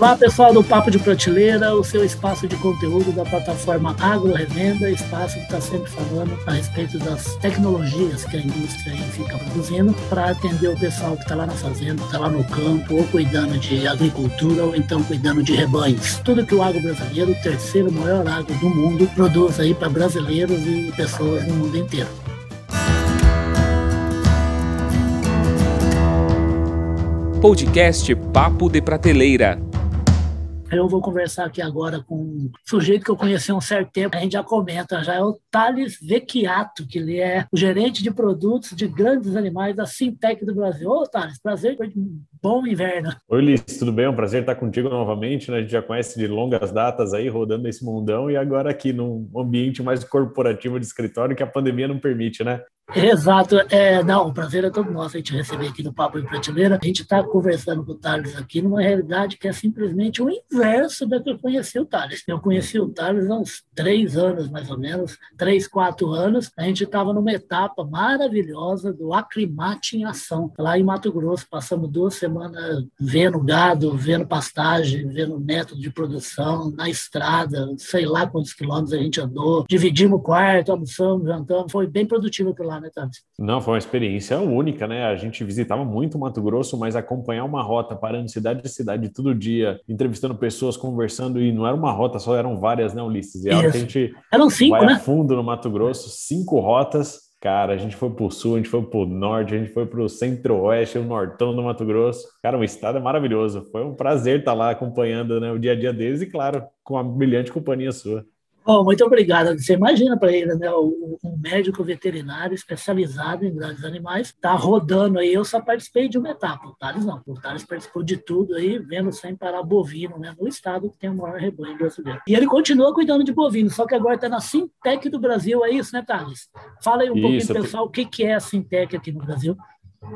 Olá, pessoal do Papo de Prateleira, o seu espaço de conteúdo da plataforma Agro Revenda, espaço que está sempre falando a respeito das tecnologias que a indústria fica produzindo para atender o pessoal que está lá na fazenda, está lá no campo, ou cuidando de agricultura, ou então cuidando de rebanhos. Tudo que o agro brasileiro, o terceiro maior agro do mundo, produz aí para brasileiros e pessoas no mundo inteiro. Podcast Papo de Prateleira eu vou conversar aqui agora com um sujeito que eu conheci há um certo tempo, a gente já comenta, já é o Thales Vecchiato, que ele é o gerente de produtos de grandes animais da Sintec do Brasil. Ô, Thales, prazer, bom inverno. Oi, Liz, tudo bem? É um prazer estar contigo novamente, né? A gente já conhece de longas datas aí, rodando esse mundão, e agora aqui num ambiente mais corporativo de escritório que a pandemia não permite, né? Exato. É, não, o prazer é todo nosso a gente receber aqui no Papo em Prateleira. A gente está conversando com o Thales aqui numa realidade que é simplesmente o inverso da que eu conheci o Thales. Eu conheci o Thales há uns três anos, mais ou menos, três, quatro anos. A gente estava numa etapa maravilhosa do Aclimate em Ação, lá em Mato Grosso. Passamos duas semanas vendo gado, vendo pastagem, vendo método de produção, na estrada, sei lá quantos quilômetros a gente andou. Dividimos o quarto, almoçamos, jantamos. Foi bem produtivo por lá né, Thales? Não, foi uma experiência única, né? A gente visitava muito Mato Grosso, mas acompanhar uma rota, parando cidade a cidade todo dia, entrevistando pessoas, conversando, e não era uma rota só, eram várias, né, Ulisses? E a a gente Eram cinco, vai né? a fundo no Mato Grosso, cinco rotas. Cara, a gente foi pro sul, a gente foi pro norte, a gente foi pro centro-oeste, o nortão do Mato Grosso. Cara, o estado é maravilhoso. Foi um prazer estar lá acompanhando né, o dia a dia deles e, claro, com a brilhante companhia sua. Oh, muito obrigado. Você imagina para ele, né? Um médico veterinário especializado em grandes animais está rodando aí. Eu só participei de uma etapa. O Thales não. O Thales participou de tudo aí, vendo sem parar bovino, né? No estado que tem o maior rebanho brasileiro. E ele continua cuidando de bovino, só que agora está na Sintec do Brasil. É isso, né, Thales? Fala aí um isso, pouquinho, pessoal, o que é a Sintec aqui no Brasil.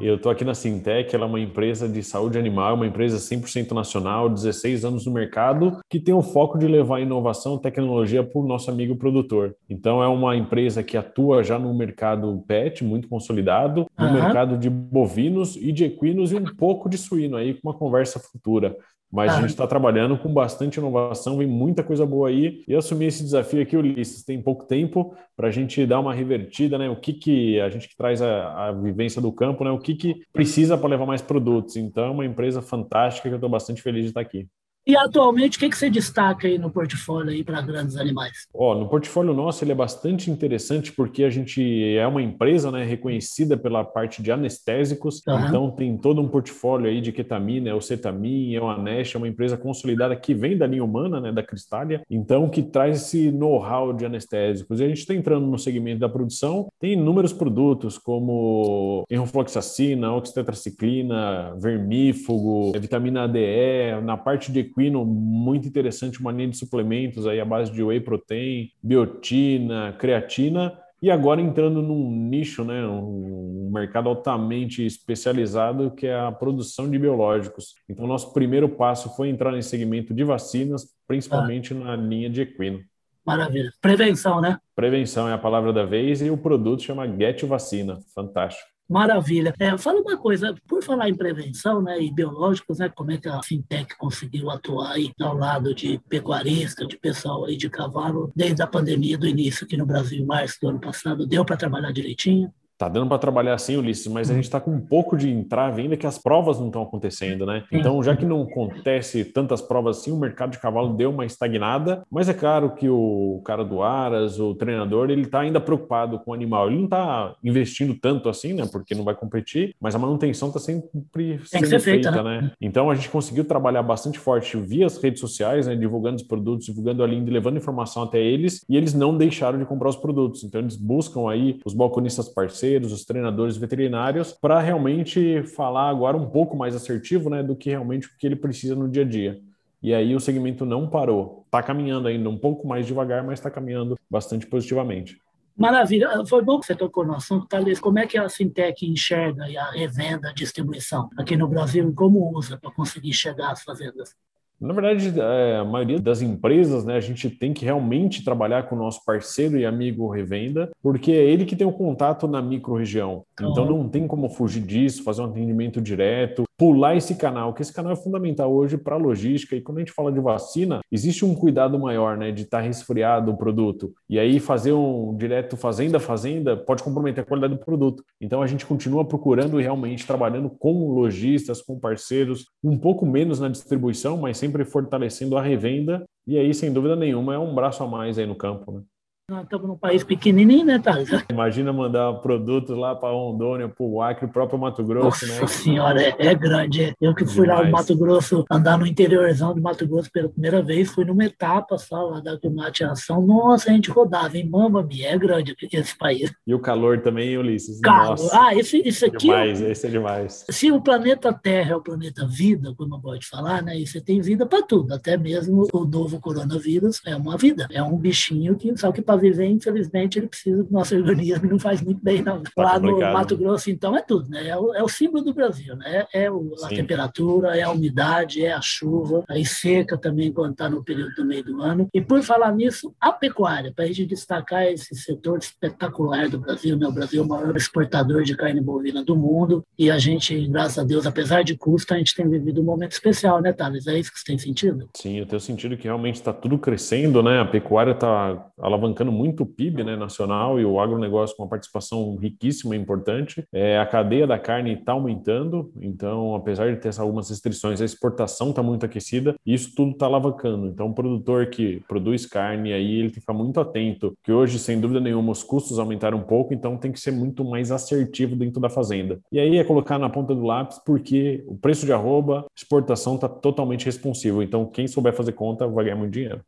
Eu estou aqui na Sintec, ela é uma empresa de saúde animal, uma empresa 100% nacional, 16 anos no mercado, que tem o foco de levar inovação e tecnologia para o nosso amigo produtor. Então, é uma empresa que atua já no mercado pet, muito consolidado, no uhum. mercado de bovinos e de equinos e um pouco de suíno aí, com uma conversa futura. Mas ah. a gente está trabalhando com bastante inovação, vem muita coisa boa aí. E eu assumi esse desafio aqui, Ulisses, tem pouco tempo para a gente dar uma revertida, né? O que, que a gente que traz a, a vivência do campo, né? O que, que precisa para levar mais produtos. Então, é uma empresa fantástica que eu estou bastante feliz de estar aqui. E atualmente, o que, que você destaca aí no portfólio aí para grandes animais? Oh, no portfólio nosso ele é bastante interessante porque a gente é uma empresa né, reconhecida pela parte de anestésicos, uhum. então tem todo um portfólio aí de ketamina, é o Cetamin, é o Anesh, é uma empresa consolidada que vem da linha humana, né, da Cristália, então que traz esse know-how de anestésicos. E a gente está entrando no segmento da produção, tem inúmeros produtos como enrofloxacina, oxitetraciclina, vermífugo, vitamina ADE, na parte de equino muito interessante, uma linha de suplementos aí à base de whey protein, biotina, creatina, e agora entrando num nicho, né, um mercado altamente especializado que é a produção de biológicos. Então, nosso primeiro passo foi entrar nesse segmento de vacinas, principalmente ah. na linha de equino. Maravilha. Prevenção, né? Prevenção é a palavra da vez e o produto chama Get Vacina. Fantástico. Maravilha. É, fala uma coisa, por falar em prevenção né, e biológicos, né, como é que a Fintech conseguiu atuar aí ao lado de pecuarista, de pessoal aí de cavalo, desde a pandemia do início aqui no Brasil, em março do ano passado, deu para trabalhar direitinho? Tá dando para trabalhar assim, Ulisses, mas a gente está com um pouco de entrave ainda que as provas não estão acontecendo, né? Então, já que não acontece tantas provas assim, o mercado de cavalo deu uma estagnada, mas é claro que o cara do Aras, o treinador, ele está ainda preocupado com o animal. Ele não está investindo tanto assim, né? Porque não vai competir, mas a manutenção está sempre sendo feita, feita, né? né? Então, a gente conseguiu trabalhar bastante forte via as redes sociais, né? Divulgando os produtos, divulgando a linha, levando informação até eles, e eles não deixaram de comprar os produtos. Então, eles buscam aí os balconistas parceiros parceiros, os treinadores veterinários, para realmente falar agora um pouco mais assertivo né, do que realmente o que ele precisa no dia a dia. E aí o segmento não parou. Está caminhando ainda um pouco mais devagar, mas está caminhando bastante positivamente. Maravilha. Foi bom que você tocou no assunto, Thales. Como é que a Fintech enxerga a revenda, a distribuição aqui no Brasil como usa para conseguir chegar às fazendas? Na verdade, é, a maioria das empresas, né, a gente tem que realmente trabalhar com o nosso parceiro e amigo revenda, porque é ele que tem o contato na micro-região. Então não tem como fugir disso, fazer um atendimento direto, pular esse canal, que esse canal é fundamental hoje para a logística. E quando a gente fala de vacina, existe um cuidado maior, né, de estar tá resfriado o produto. E aí fazer um direto fazenda fazenda pode comprometer a qualidade do produto. Então a gente continua procurando e realmente trabalhando com lojistas, com parceiros, um pouco menos na distribuição, mas sempre fortalecendo a revenda. E aí, sem dúvida nenhuma, é um braço a mais aí no campo, né? Nós estamos num país pequenininho, né, Thales? Imagina mandar produtos lá para Rondônia, para o Acre, o próprio Mato Grosso, Nossa né? senhora, é, é grande. É. Eu que fui Demais. lá no Mato Grosso, andar no interiorzão do Mato Grosso pela primeira vez, fui numa etapa só lá da Climate Ação. Nossa, a gente rodava em Mama, é grande esse país. E o calor também, Ulisses? Calor. Nossa. Ah, esse, esse aqui... Demais, esse é demais. Se o planeta Terra é o planeta vida, como eu gosto de falar, né? E você tem vida para tudo, até mesmo o novo coronavírus é uma vida. É um bichinho que, só que para viver, infelizmente, ele precisa do nosso organismo não faz muito bem, não. Tá Lá no Mato Grosso, então, é tudo, né? É o, é o símbolo do Brasil, né? É o, a temperatura, é a umidade, é a chuva, aí seca também quando está no período do meio do ano. E por falar nisso, a pecuária, para a gente destacar esse setor espetacular do Brasil, né? O Brasil é o maior exportador de carne bovina do mundo e a gente, graças a Deus, apesar de custo, a gente tem vivido um momento especial, né, Thales? É isso que você tem sentido? Sim, eu tenho sentido que realmente está tudo crescendo, né? A pecuária está alavancando muito PIB, né, nacional e o agronegócio com uma participação riquíssima e importante. É, a cadeia da carne está aumentando, então, apesar de ter algumas restrições, a exportação está muito aquecida e isso tudo está alavancando. Então, o produtor que produz carne aí, ele tem que ficar muito atento, que hoje, sem dúvida nenhuma, os custos aumentaram um pouco, então tem que ser muito mais assertivo dentro da fazenda. E aí é colocar na ponta do lápis, porque o preço de arroba, exportação está totalmente responsivo. Então, quem souber fazer conta vai ganhar muito dinheiro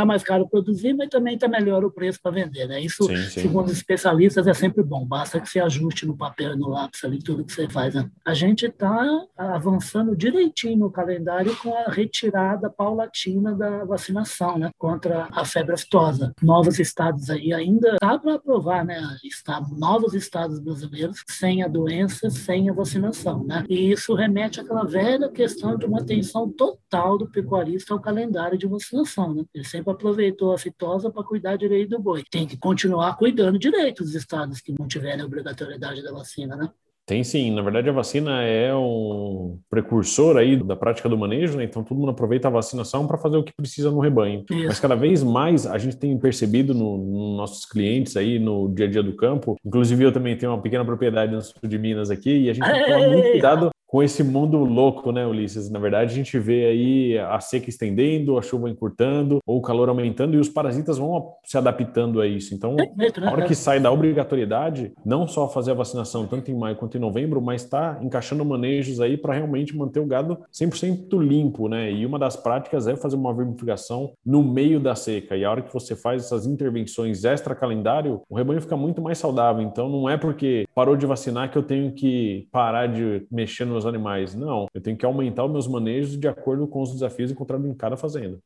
está mais caro produzir, mas também está melhor o preço para vender. Né? Isso, sim, sim. segundo os especialistas, é sempre bom. Basta que você ajuste no papel e no lápis ali tudo que você faz. Né? A gente está avançando direitinho no calendário com a retirada paulatina da vacinação né? contra a febre aftosa. Novos estados aí ainda está para aprovar, né? Está, novos estados brasileiros sem a doença, sem a vacinação. Né? E isso remete àquela velha questão de uma atenção total do pecuarista ao calendário de vacinação. Né? Ele sempre aproveitou a fitosa para cuidar direito do boi. Tem que continuar cuidando direito dos estados que não tiverem obrigatoriedade da vacina, né? Tem sim, na verdade a vacina é um precursor aí da prática do manejo, né? Então todo mundo aproveita a vacinação para fazer o que precisa no rebanho. Isso. Mas cada vez mais a gente tem percebido nos no nossos clientes aí no dia a dia do campo, inclusive eu também tenho uma pequena propriedade no sul de Minas aqui e a gente tomar muito cuidado com esse mundo louco, né, Ulisses? Na verdade, a gente vê aí a seca estendendo, a chuva encurtando, ou o calor aumentando, e os parasitas vão se adaptando a isso. Então, né? a hora que sai da obrigatoriedade, não só fazer a vacinação tanto em maio quanto em novembro, mas está encaixando manejos aí para realmente manter o gado 100% limpo, né? E uma das práticas é fazer uma vermifugação no meio da seca. E a hora que você faz essas intervenções extra-calendário, o rebanho fica muito mais saudável. Então, não é porque parou de vacinar que eu tenho que parar de mexer nos meus animais. Não, eu tenho que aumentar os meus manejos de acordo com os desafios encontrados em cada fazenda.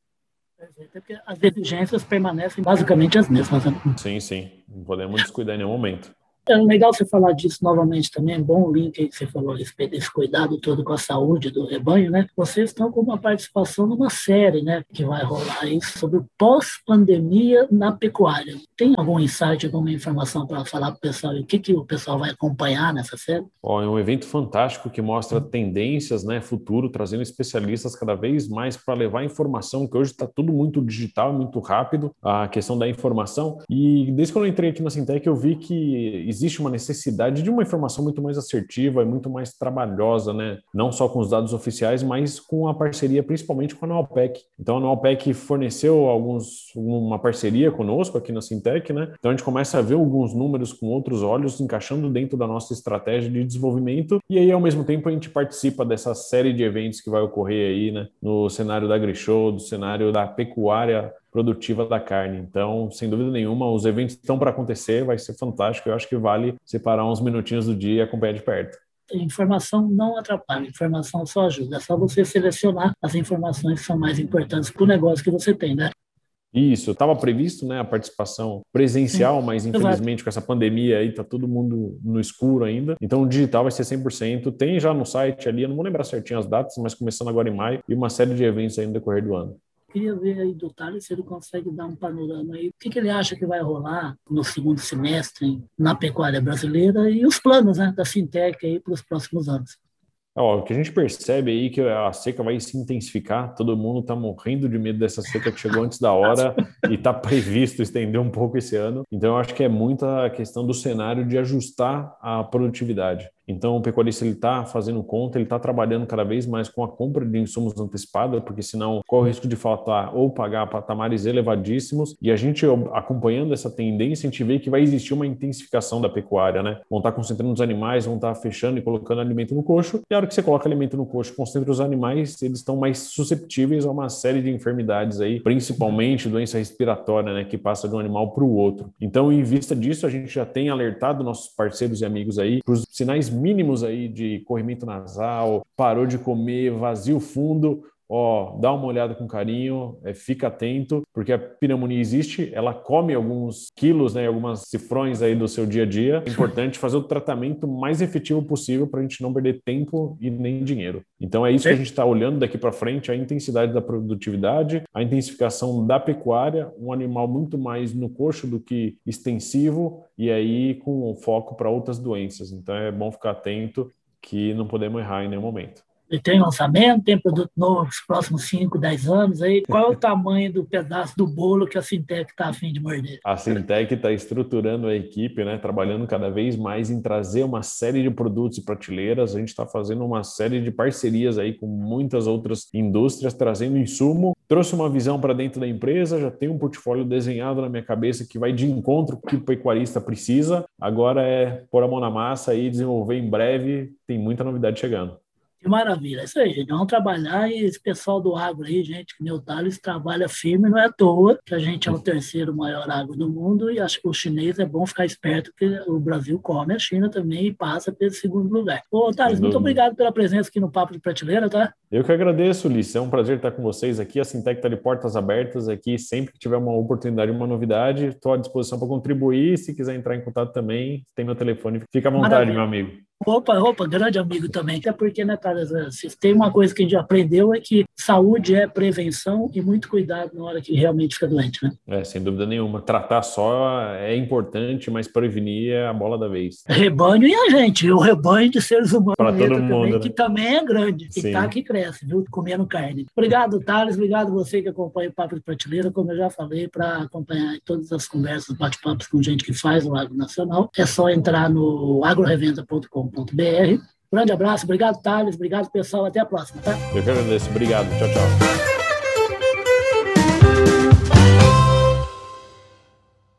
Porque as exigências permanecem basicamente as mesmas. Né? Sim, sim. Não podemos descuidar em nenhum momento. É legal você falar disso novamente também, bom link aí que você falou a respeito desse cuidado todo com a saúde do rebanho, né? Vocês estão com uma participação numa série, né, que vai rolar aí sobre o pós-pandemia na pecuária. Tem algum insight, alguma informação para falar para o pessoal? E o que, que o pessoal vai acompanhar nessa série? Oh, é um evento fantástico que mostra tendências, né, futuro, trazendo especialistas cada vez mais para levar informação, que hoje está tudo muito digital, muito rápido, a questão da informação. E desde que eu entrei aqui na Sintec, eu vi que existe uma necessidade de uma informação muito mais assertiva e muito mais trabalhosa, né? Não só com os dados oficiais, mas com a parceria principalmente com a Nualpec. Então a Nualpec forneceu alguns uma parceria conosco aqui na Sintec, né? Então a gente começa a ver alguns números com outros olhos encaixando dentro da nossa estratégia de desenvolvimento e aí ao mesmo tempo a gente participa dessa série de eventos que vai ocorrer aí, né? No cenário da AgriShow, do cenário da pecuária produtiva da carne. Então, sem dúvida nenhuma, os eventos estão para acontecer, vai ser fantástico. Eu acho que vale separar uns minutinhos do dia e acompanhar de perto. Informação não atrapalha, informação só ajuda. É só você selecionar as informações que são mais importantes para o negócio que você tem, né? Isso, estava previsto né, a participação presencial, Sim, mas infelizmente exato. com essa pandemia aí está todo mundo no escuro ainda. Então o digital vai ser 100%. Tem já no site ali, eu não vou lembrar certinho as datas, mas começando agora em maio, e uma série de eventos aí no decorrer do ano. Queria ver aí do Thales se ele consegue dar um panorama aí. O que, que ele acha que vai rolar no segundo semestre na pecuária brasileira e os planos né, da fintech aí para os próximos anos. Ó, o que a gente percebe aí é que a seca vai se intensificar, todo mundo está morrendo de medo dessa seca que chegou antes da hora e está previsto estender um pouco esse ano. Então, eu acho que é muita questão do cenário de ajustar a produtividade. Então, o pecuarista está fazendo conta, ele está trabalhando cada vez mais com a compra de insumos antecipada, porque senão corre o risco de faltar ou pagar patamares elevadíssimos. E a gente acompanhando essa tendência, a gente vê que vai existir uma intensificação da pecuária, né? Vão estar tá concentrando os animais, vão estar tá fechando e colocando alimento no coxo. E a hora que você coloca alimento no coxo, concentra os animais, eles estão mais susceptíveis a uma série de enfermidades aí, principalmente doença respiratória, né, que passa de um animal para o outro. Então, em vista disso, a gente já tem alertado nossos parceiros e amigos aí para os sinais mínimos aí de corrimento nasal, parou de comer, vazio fundo, ó, dá uma olhada com carinho, é, fica atento, porque a pneumonia existe, ela come alguns quilos, né, algumas cifrões aí do seu dia a dia. É importante fazer o tratamento mais efetivo possível para a gente não perder tempo e nem dinheiro. Então é isso que a gente está olhando daqui para frente, a intensidade da produtividade, a intensificação da pecuária, um animal muito mais no coxo do que extensivo e aí com foco para outras doenças. Então é bom ficar atento que não podemos errar em nenhum momento tem lançamento, tem produto novo nos próximos 5, 10 anos. Aí, qual é o tamanho do pedaço do bolo que a Sintec está afim de morder? A Sintec está estruturando a equipe, né, trabalhando cada vez mais em trazer uma série de produtos e prateleiras. A gente está fazendo uma série de parcerias aí com muitas outras indústrias, trazendo insumo. Trouxe uma visão para dentro da empresa, já tem um portfólio desenhado na minha cabeça que vai de encontro que o pecuarista precisa. Agora é pôr a mão na massa e desenvolver em breve. Tem muita novidade chegando. Que maravilha, é isso aí, gente. Vamos trabalhar e esse pessoal do agro aí, gente, que nem o Thales, trabalha firme, não é à toa que a gente é o terceiro maior agro do mundo e acho que o chinês é bom ficar esperto que o Brasil come a China também e passa pelo segundo lugar. Ô, Thales, muito obrigado pela presença aqui no Papo de Prateleira, tá? Eu que agradeço, Ulisses. É um prazer estar com vocês aqui. A Sintec está de portas abertas aqui. Sempre que tiver uma oportunidade, uma novidade, estou à disposição para contribuir. Se quiser entrar em contato também, tem meu telefone. Fica à vontade, Maravilha. meu amigo. Opa, opa, grande amigo também. Até porque, né, Thales, se tem uma coisa que a gente aprendeu é que saúde é prevenção e muito cuidado na hora que realmente fica doente, né? É, sem dúvida nenhuma. Tratar só é importante, mas prevenir é a bola da vez. Rebanho e a gente, o rebanho de seres humanos Para todo mundo, também, né? que também é grande, e tá que cresce, viu? Comendo carne. Obrigado, Thales, obrigado você que acompanha o Papo de Prateleira, como eu já falei, para acompanhar todas as conversas, bate-papos com gente que faz o Agro Nacional, é só entrar no agrorevenda.com.br Grande abraço, obrigado, Thales, obrigado, pessoal. Até a próxima, tá? Eu que agradeço. Obrigado. Tchau, tchau.